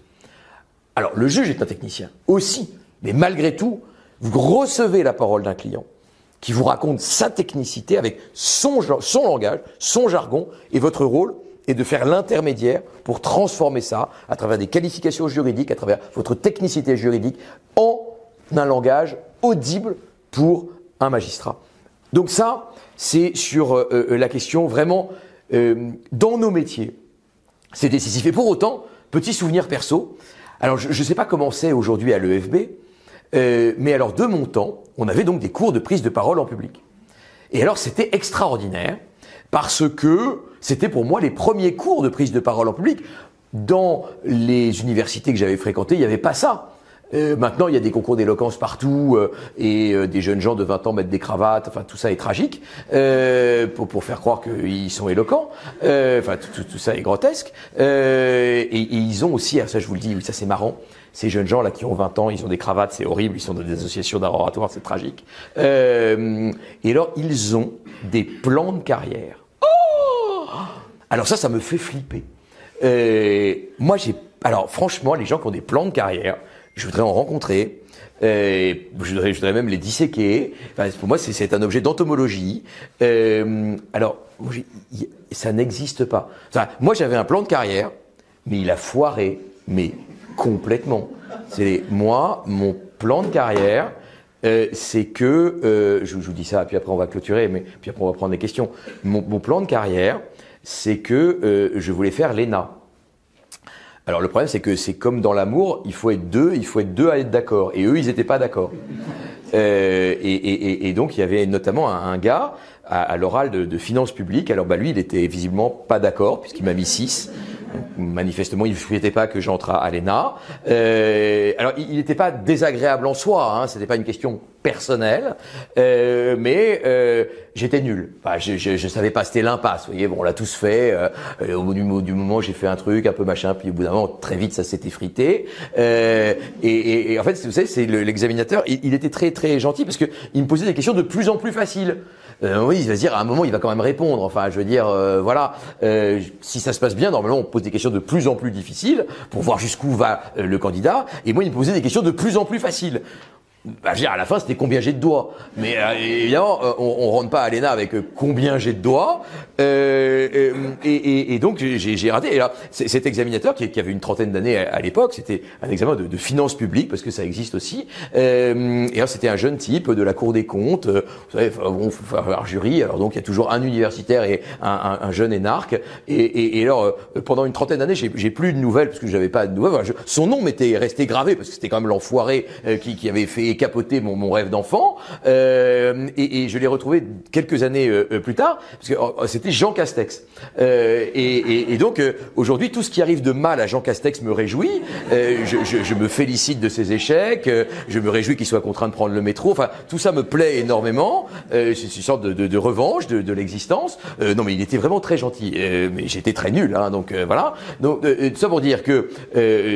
Speaker 2: Alors le juge est un technicien aussi, mais malgré tout, vous recevez la parole d'un client qui vous raconte sa technicité avec son, son langage, son jargon, et votre rôle est de faire l'intermédiaire pour transformer ça à travers des qualifications juridiques, à travers votre technicité juridique, en un langage audible pour un magistrat. Donc ça, c'est sur euh, euh, la question vraiment euh, dans nos métiers. C'est décisif. Et pour autant, petit souvenir perso. Alors je ne sais pas comment c'est aujourd'hui à l'EFB, mais alors de mon temps, on avait donc des cours de prise de parole en public. Et alors c'était extraordinaire parce que c'était pour moi les premiers cours de prise de parole en public. Dans les universités que j'avais fréquentées, il n'y avait pas ça. Euh, maintenant, il y a des concours d'éloquence partout euh, et euh, des jeunes gens de 20 ans mettent des cravates. Enfin, tout ça est tragique pour, pour, faire croire qu'ils sont éloquents. enfin, tout, tout, ça est grotesque. Et, et, ils ont aussi, ça je vous le dis, ça c'est marrant. Ces jeunes gens là qui ont 20 ans, ils ont des cravates, c'est horrible. Ils sont dans des associations d'art oratoire, c'est tragique. et alors, ils ont des plans de carrière. Oh alors ça, ça me fait flipper. moi, j'ai alors franchement, les gens qui ont des plans de carrière, je voudrais en rencontrer. Euh, je, voudrais, je, voudrais, même les disséquer. Enfin, pour moi, c'est un objet d'entomologie. Euh, alors, ça n'existe pas. Enfin, moi, j'avais un plan de carrière, mais il a foiré, mais complètement. C'est moi, mon plan de carrière, euh, c'est que, euh, je, vous dis ça, puis après on va clôturer, mais puis après on va prendre des questions. Mon, plan de carrière, c'est que euh, je voulais faire l'ENA. Alors le problème, c'est que c'est comme dans l'amour, il faut être deux, il faut être deux à être d'accord. Et eux, ils n'étaient pas d'accord. Euh, et, et, et, donc il y avait notamment un, gars à, à l'oral de, de, finances publiques. Alors bah lui, il était visiblement pas d'accord puisqu'il m'a mis six manifestement, il ne souhaitait pas que j'entre à l'ENA. Euh, alors, il n'était pas désagréable en soi, hein, c'était pas une question personnelle, euh, mais euh, j'étais nul. Je, je, savais pas, c'était l'impasse. Vous voyez, bon, on l'a tous fait. Euh, au bout du, du moment, j'ai fait un truc un peu machin, puis au bout d'un moment, très vite, ça s'est effrité. Euh, et, et, et, en fait, vous savez, c'est l'examinateur. il, il, était très très gentil parce que il me posait des questions de plus en plus faciles. Euh, oui, il va dire à un moment, il va quand même répondre. Enfin, je veux dire, euh, voilà, euh, si ça se passe bien, normalement, on pose des questions de plus en plus difficiles pour voir jusqu'où va le candidat. Et moi, il me posait des questions de plus en plus faciles. Bah, je veux dire, à la fin, c'était combien j'ai de doigts. Mais euh, évidemment, euh, on, on rentre pas à l'ENA avec euh, combien j'ai de doigts. et, et, et, donc, j'ai raté. Et là, cet examinateur, qui, qui, avait une trentaine d'années à, l'époque, c'était un examen de, de, finances publiques, parce que ça existe aussi. et alors, c'était un jeune type de la Cour des comptes. vous savez, bon, faut faire jury. Alors, donc, il y a toujours un universitaire et un, un, un jeune énarque. Et, et, alors, pendant une trentaine d'années, j'ai plus de nouvelles, parce que j'avais pas de nouvelles. son nom m'était resté gravé, parce que c'était quand même l'enfoiré qui, qui avait fait capoté mon, mon rêve d'enfant. Euh, et, et, je l'ai retrouvé quelques années euh, euh plus tard, parce que oh, c'était Jean Castex. Euh, et, et, donc euh, aujourd'hui, tout ce qui arrive de mal à Jean Castex me réjouit. Je, je, je, me félicite de ses échecs. je me réjouis qu'il soit contraint de prendre le métro. Enfin, tout ça me plaît énormément. c'est une sorte de, de, de revanche de, de l'existence. non, mais il était vraiment très gentil. mais j'étais très nul, hein, donc voilà. Donc tout ça pour dire que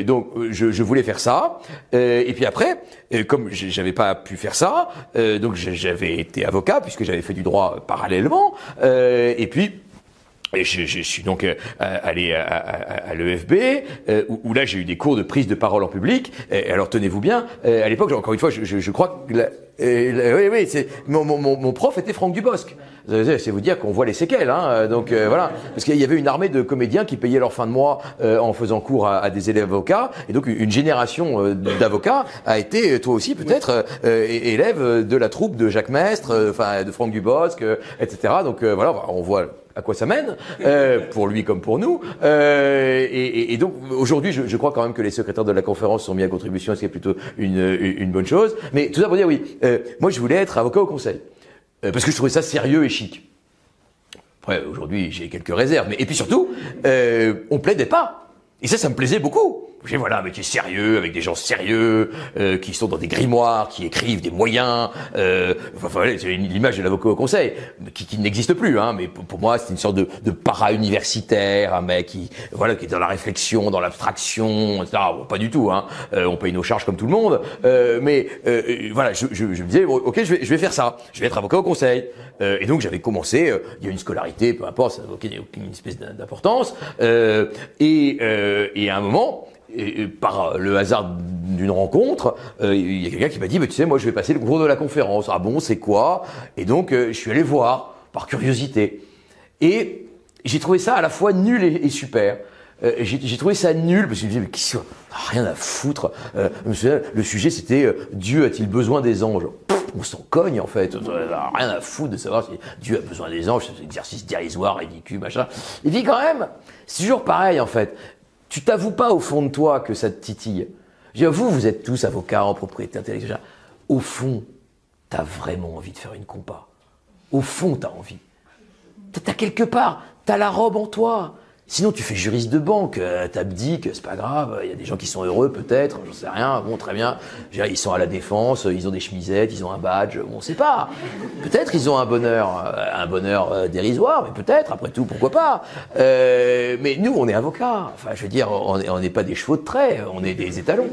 Speaker 2: donc je, je, voulais faire ça. et puis après, comme j'avais pas pu faire ça, euh, donc j'avais été avocat puisque j'avais fait du droit parallèlement, euh, et puis et je, je, suis donc euh, allé à, à, à l'EFB, euh, où, où, là j'ai eu des cours de prise de parole en public. Et, alors tenez-vous bien, euh, à l'époque, encore une fois, je, je crois que oui, oui, c'est mon, mon, mon prof était Franck Dubosc. C'est vous dire qu'on voit les séquelles, hein. Donc euh, voilà, parce qu'il y avait une armée de comédiens qui payaient leur fin de mois euh, en faisant cours à, des élèves avocats, et donc une génération euh, d'avocats a été, toi aussi peut-être, élève de la troupe de Jacques Mestre, enfin de Franck Dubosc, etc. Donc voilà, on voit à quoi ça mène, pour lui comme pour nous. Euh, et, donc aujourd'hui, je, crois quand même que les secrétaires de la conférence sont mis à contribution, ce qui est plutôt une, bonne chose. Mais tout ça pour dire oui, moi je voulais être avocat au conseil. Euh, parce que je trouvais ça sérieux et chic. Après, aujourd'hui, j'ai quelques réserves. Mais, et puis surtout, euh, on plaidait pas. Et ça, ça me plaisait beaucoup. J'ai voilà un métier sérieux avec des gens sérieux euh, qui sont dans des grimoires, qui écrivent des moyens. Euh, enfin, l'image de l'avocat au conseil qui, qui n'existe plus. Hein, mais pour, moi, c'est une sorte de, de para-universitaire, un mec qui voilà qui est dans la réflexion, dans l'abstraction, etc. Bon, pas du tout. Hein. Euh, on paye nos charges comme tout le monde. Euh, mais euh, voilà, je, je, je, me disais ok, je vais, je vais faire ça. Je vais être avocat au conseil. et donc j'avais commencé. il y a une scolarité, peu importe, ça n'a aucune, aucune espèce d'importance. et, et à un moment et, par le hasard d'une rencontre, euh, il y a quelqu'un qui m'a dit, tu sais, moi je vais passer le cours de la conférence. Ah bon, c'est quoi? Et donc euh, je suis allé voir par curiosité. Et j'ai trouvé ça à la fois nul et, super. Euh, j'ai trouvé ça nul parce que me disais, mais qui rien à foutre. le sujet c'était Dieu a-t-il besoin des anges? On s'en cogne en fait, rien à foutre de savoir si Dieu a besoin des anges, c'est un exercice dérisoire, ridicule, machin. Il dit quand même, c'est toujours pareil en fait tu t'avoues pas au fond de toi que ça te titille. Vous, vous êtes tous avocats en propriété intellectuelle. Au fond, tu as vraiment envie de faire une compa. Au fond, tu as envie. Tu as quelque part, tu as la robe en toi. Sinon, tu fais juriste de banque, euh, t'abdiques, c'est pas grave. Il y a des gens qui sont heureux, peut-être, j'en sais rien. Bon, très bien. Ils sont à la défense, ils ont des chemisettes, ils ont un badge. On sait pas. Peut-être ils ont un bonheur, euh, un bonheur euh, dérisoire, mais peut-être. Après tout, pourquoi pas Mais nous, on est avocats. Enfin, je veux dire, on n'est pas des chevaux de trait, on est des étalons.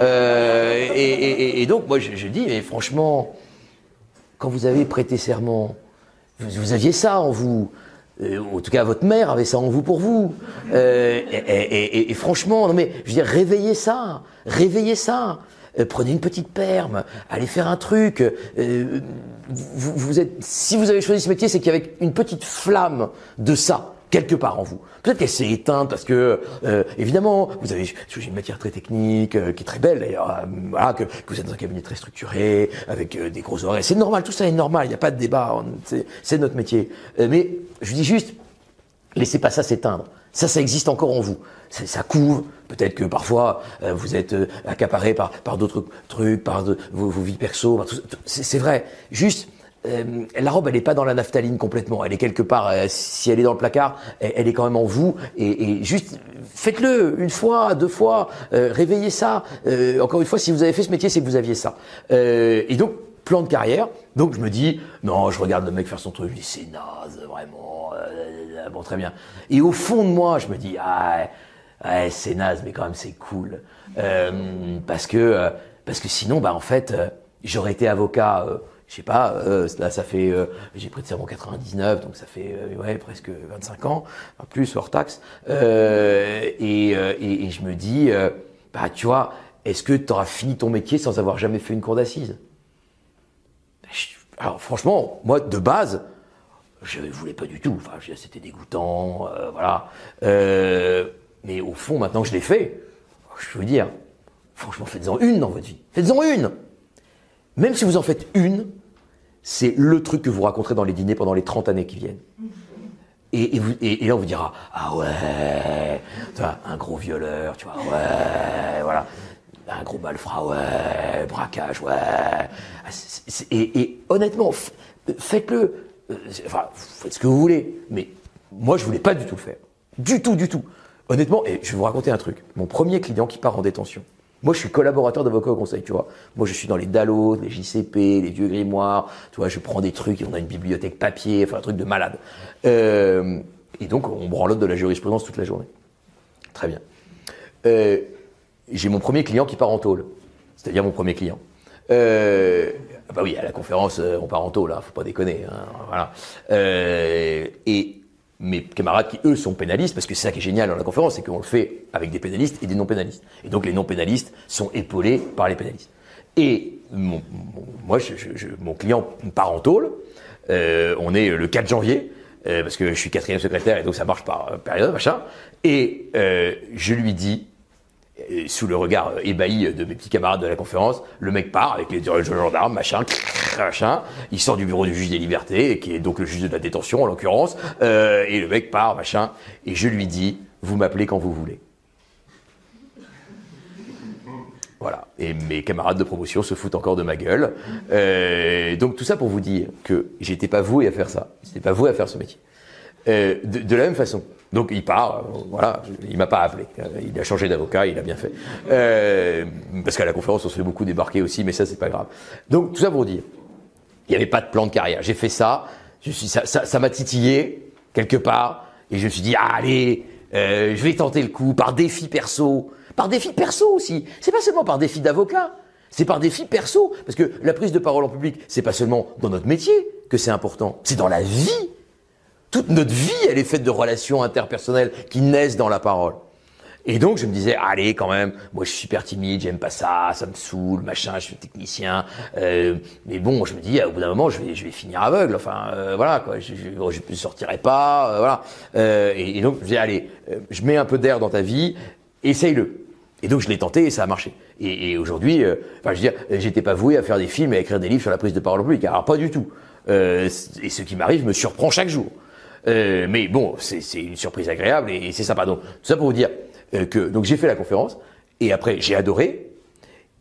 Speaker 2: Et, donc, moi, je, dis, mais franchement, quand vous avez prêté serment, vous aviez ça en vous. Euh, en tout cas, votre mère avait ça en vous pour vous. Euh, et, franchement, non mais, je veux réveillez ça, réveillez ça. Euh, prenez une petite perme, allez faire un truc. vous, êtes, si vous avez choisi ce métier, c'est qu'il y avait une petite flamme de ça quelque part en vous. Peut-être qu'elle s'est éteinte parce que, euh, évidemment, vous avez une matière très technique, euh, qui est très belle d'ailleurs, euh, voilà, que, vous êtes dans un cabinet très structuré, avec des gros oreilles. C'est normal, tout ça est normal, il n'y a pas de débat, c'est notre métier. mais je dis juste, laissez pas ça s'éteindre. Ça, ça existe encore en vous. Ça, ça couve. Peut-être que parfois vous êtes accaparé par, par d'autres trucs, par vos, vos, vies perso. C'est vrai. Juste, euh, la robe, elle n'est pas dans la naphtaline complètement. Elle est quelque part. Euh, si elle est dans le placard, elle, est quand même en vous. Et, juste, faites-le une fois, deux fois. Euh, réveillez ça. encore une fois, si vous avez fait ce métier, c'est que vous aviez ça. et donc, plan de carrière. Donc, je me dis, non, je regarde le mec faire son truc. Je dis, c'est naze, vraiment. bon, très bien. Et au fond de moi, je me dis, ah, c'est naze, mais quand même, c'est cool. parce que, parce que sinon, bah, en fait, j'aurais été avocat je sais pas, euh, là ça fait, euh, j'ai prêté serment en 99, donc ça fait euh, ouais, presque 25 ans, en plus hors taxe, euh, et, et, et, je me dis, bah tu vois, est-ce que tu auras fini ton métier sans avoir jamais fait une cour d'assises? Alors franchement, moi de base, je ne voulais pas du tout, enfin c'était dégoûtant, voilà, mais au fond maintenant que je l'ai fait, je veux dire, franchement faites-en une dans votre vie, faites-en une! Même si vous en faites une, c'est le truc que vous raconterez dans les dîners pendant les 30 années qui viennent. Et, là, on vous dira, ah ouais, un gros violeur, tu vois, ouais, voilà, un gros malfrat, ouais, braquage, ouais. Et, honnêtement, faites-le, euh, enfin, faites ce que vous voulez, mais moi, je voulais pas du tout le faire. Du tout, du tout. Honnêtement, et je vais vous raconter un truc. Mon premier client qui part en détention, moi, je suis collaborateur d'avocat au conseil, tu vois. Moi, je suis dans les DALO, les JCP, les vieux grimoires, tu vois, je prends des trucs, on a une bibliothèque papier, enfin, un truc de malade. Euh, et donc, on branlote de la jurisprudence toute la journée. Très bien. Euh, j'ai mon premier client qui part en tôle. C'est-à-dire mon premier client. Euh, bah oui, à la conférence, euh, on part en tôle, là, faut pas déconner. Hein, voilà. Euh, et mes camarades qui, eux, sont pénalistes, parce que c'est ça qui est génial dans la conférence, c'est qu'on le fait avec des pénalistes et des non-pénalistes. Et donc les non-pénalistes sont épaulés par les pénalistes. Et mon, moi, mon client part en tôle. Euh, on est le 4 janvier. Euh, parce que je suis quatrième secrétaire et donc ça marche par période, machin. Et euh, je lui dis, sous le regard ébahi de mes petits camarades de la conférence, le mec part avec les gendarmes, machin, machin. Il sort du bureau du juge des libertés, qui est donc le juge de la détention en l'occurrence, euh, et le mec part, machin. Et je lui dis, vous m'appelez quand vous voulez. Voilà. Et mes camarades de promotion se foutent encore de ma gueule. Euh, donc tout ça pour vous dire que j'étais pas voué à faire ça. J'étais pas voué à faire ce métier. Euh, de, la même façon. Donc il part, euh, voilà, il m'a pas appelé. Il a changé d'avocat, il a bien fait. Euh, parce qu'à la conférence, on se fait beaucoup débarquer aussi, mais ça c'est pas grave. Donc tout ça pour dire, il n'y avait pas de plan de carrière. J'ai fait ça, je suis, ça, ça, ça m'a titillé quelque part, et je me suis dit, allez, euh, je vais tenter le coup par défi perso. Par défi perso aussi. C'est pas seulement par défi d'avocat. C'est par défi perso. Parce que la prise de parole en public, c'est pas seulement dans notre métier que c'est important. C'est dans la vie. Toute notre vie, elle est faite de relations interpersonnelles qui naissent dans la parole. Et donc je me disais, allez quand même, moi je suis super timide, j'aime pas ça, ça me saoule, machin, je suis technicien. Euh, mais bon, je me dis, au bout d'un moment, je vais, je vais finir aveugle. Enfin, euh, voilà, quoi, je, ne sortirai pas, euh, voilà. Euh, et, et, donc je me dis, allez, euh, je mets un peu d'air dans ta vie, essaye-le. Et donc je l'ai tenté et ça a marché. Et, et aujourd'hui, euh, enfin je veux dire, j'étais pas voué à faire des films et à écrire des livres sur la prise de parole public. Alors pas du tout. et ce qui m'arrive me surprend chaque jour. Mais bon, c'est une surprise agréable et, c'est sympa. Donc tout ça pour vous dire, euh, que donc j'ai fait la conférence et après j'ai adoré.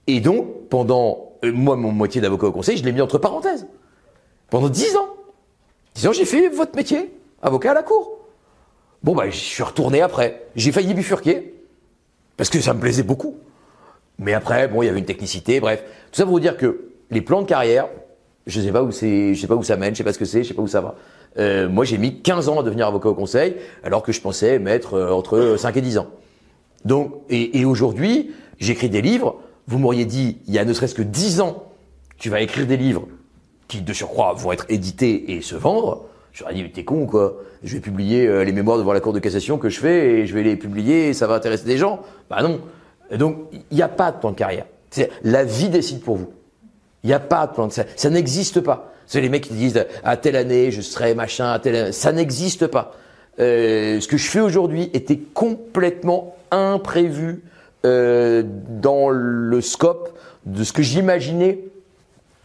Speaker 2: Et donc pendant euh, moi mon moitié d'avocat au conseil je l'ai mis entre parenthèses. Pendant dix ans. Dix ans j'ai fait votre métier avocat à la cour. Bon bah je suis retourné après. J'ai failli bifurquer parce que ça me plaisait beaucoup. Mais après bon il y avait une technicité bref. Tout ça pour vous dire que les plans de carrière je sais pas où c'est je sais pas où ça mène je sais pas ce que c'est je sais pas où ça va euh, moi j'ai mis 15 ans à devenir avocat au conseil alors que je pensais mettre euh, entre 5 et 10 ans donc, et, et aujourd'hui, j'écris des livres. Vous m'auriez dit, il y a ne serait-ce que dix ans, tu vas écrire des livres qui, de surcroît, vont être édités et se vendre. J'aurais dit, mais t'es con quoi Je vais publier euh, les mémoires devant la Cour de cassation que je fais et je vais les publier et ça va intéresser des gens. Bah non. donc, il n'y a pas de plan de carrière. La vie décide pour vous. Il n'y a pas de plan de... Ça, ça n'existe pas. C'est les mecs qui disent, à telle année, je serai machin, à telle année. Ça n'existe pas. Euh, ce que je fais aujourd'hui était complètement imprévu euh, dans le scope de ce que j'imaginais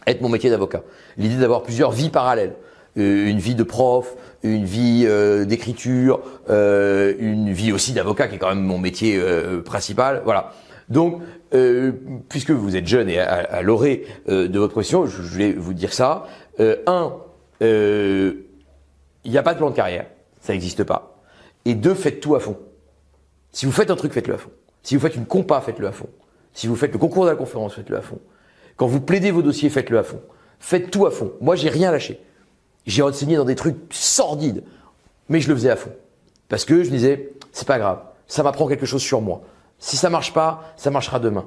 Speaker 2: être mon métier d'avocat. L'idée d'avoir plusieurs vies parallèles. Euh, une vie de prof, une vie euh, d'écriture, euh, une vie aussi d'avocat qui est quand même mon métier euh, principal. Voilà. Donc, puisque vous êtes jeune et à, à l'orée de votre profession, je, je voulais vous dire ça. Un, il n'y a pas de plan de carrière, ça n'existe pas. Et deux, faites tout à fond. Si vous faites un truc, faites-le à fond. Si vous faites une compa, faites-le à fond. Si vous faites le concours de la conférence, faites-le à fond. Quand vous plaidez vos dossiers, faites-le à fond. Faites tout à fond. Moi, j'ai rien lâché. J'ai enseigné dans des trucs sordides, mais je le faisais à fond. Parce que je me disais, c'est pas grave, ça m'apprend quelque chose sur moi. Si ça marche pas, ça marchera demain.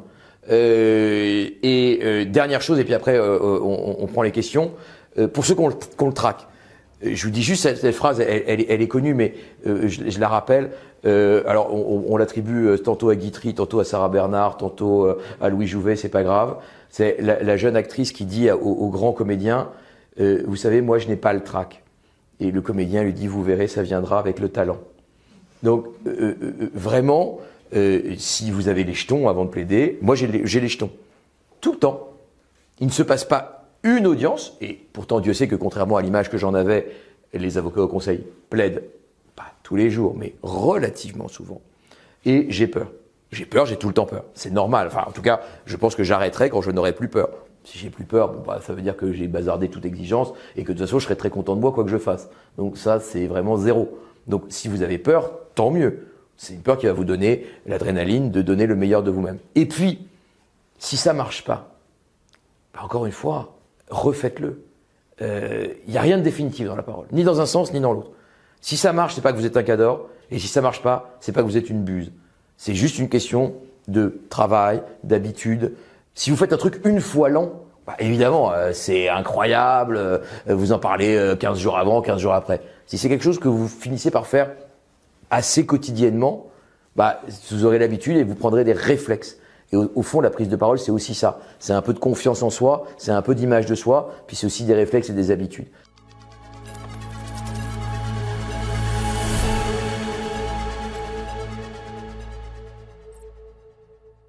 Speaker 2: Euh, et euh, dernière chose, et puis après euh, on, prend les questions. Euh, pour ceux qui ont le traque, euh, je vous dis juste cette, phrase, elle, est connue, mais je, je, la rappelle. Euh, alors, on, l'attribue euh, tantôt à Guitry, tantôt à Sarah Bernard, tantôt euh, à Louis Jouvet, c'est pas grave. C'est la, jeune actrice qui dit au, au grand comédien euh, Vous savez, moi, je n'ai pas le trac. Et le comédien lui dit Vous verrez, ça viendra avec le talent. Donc, euh, vraiment, si vous avez les jetons avant de plaider, moi, j'ai les, les jetons. Tout le temps. Il ne se passe pas une audience, et pourtant, Dieu sait que contrairement à l'image que j'en avais, les avocats au conseil plaident tous les jours, mais relativement souvent. Et j'ai peur. J'ai peur, j'ai tout le temps peur. C'est normal. Enfin, en tout cas, je pense que j'arrêterai quand je n'aurai plus peur. Si j'ai plus peur, bon, bah, ça veut dire que j'ai bazardé toute exigence et que de toute façon, je serai très content de moi quoi que je fasse. Donc ça, c'est vraiment zéro. Donc si vous avez peur, tant mieux. C'est une peur qui va vous donner l'adrénaline de donner le meilleur de vous-même. Et puis, si ça marche pas, bah, encore une fois, refaites-le. Il euh, n'y a rien de définitif dans la parole, ni dans un sens, ni dans l'autre. Si ça marche, c'est pas que vous êtes un cador, et si ça marche pas, c'est pas que vous êtes une buse. C'est juste une question de travail, d'habitude. Si vous faites un truc une fois lent, bah, évidemment, euh, c'est incroyable, euh, vous en parlez 15 euh, jours avant, 15 jours après. Si c'est quelque chose que vous finissez par faire assez quotidiennement, bah, vous aurez l'habitude et vous prendrez des réflexes. Et au, fond, la prise de parole, c'est aussi ça. C'est un peu de confiance en soi, c'est un peu d'image de soi, puis c'est aussi des réflexes et des habitudes.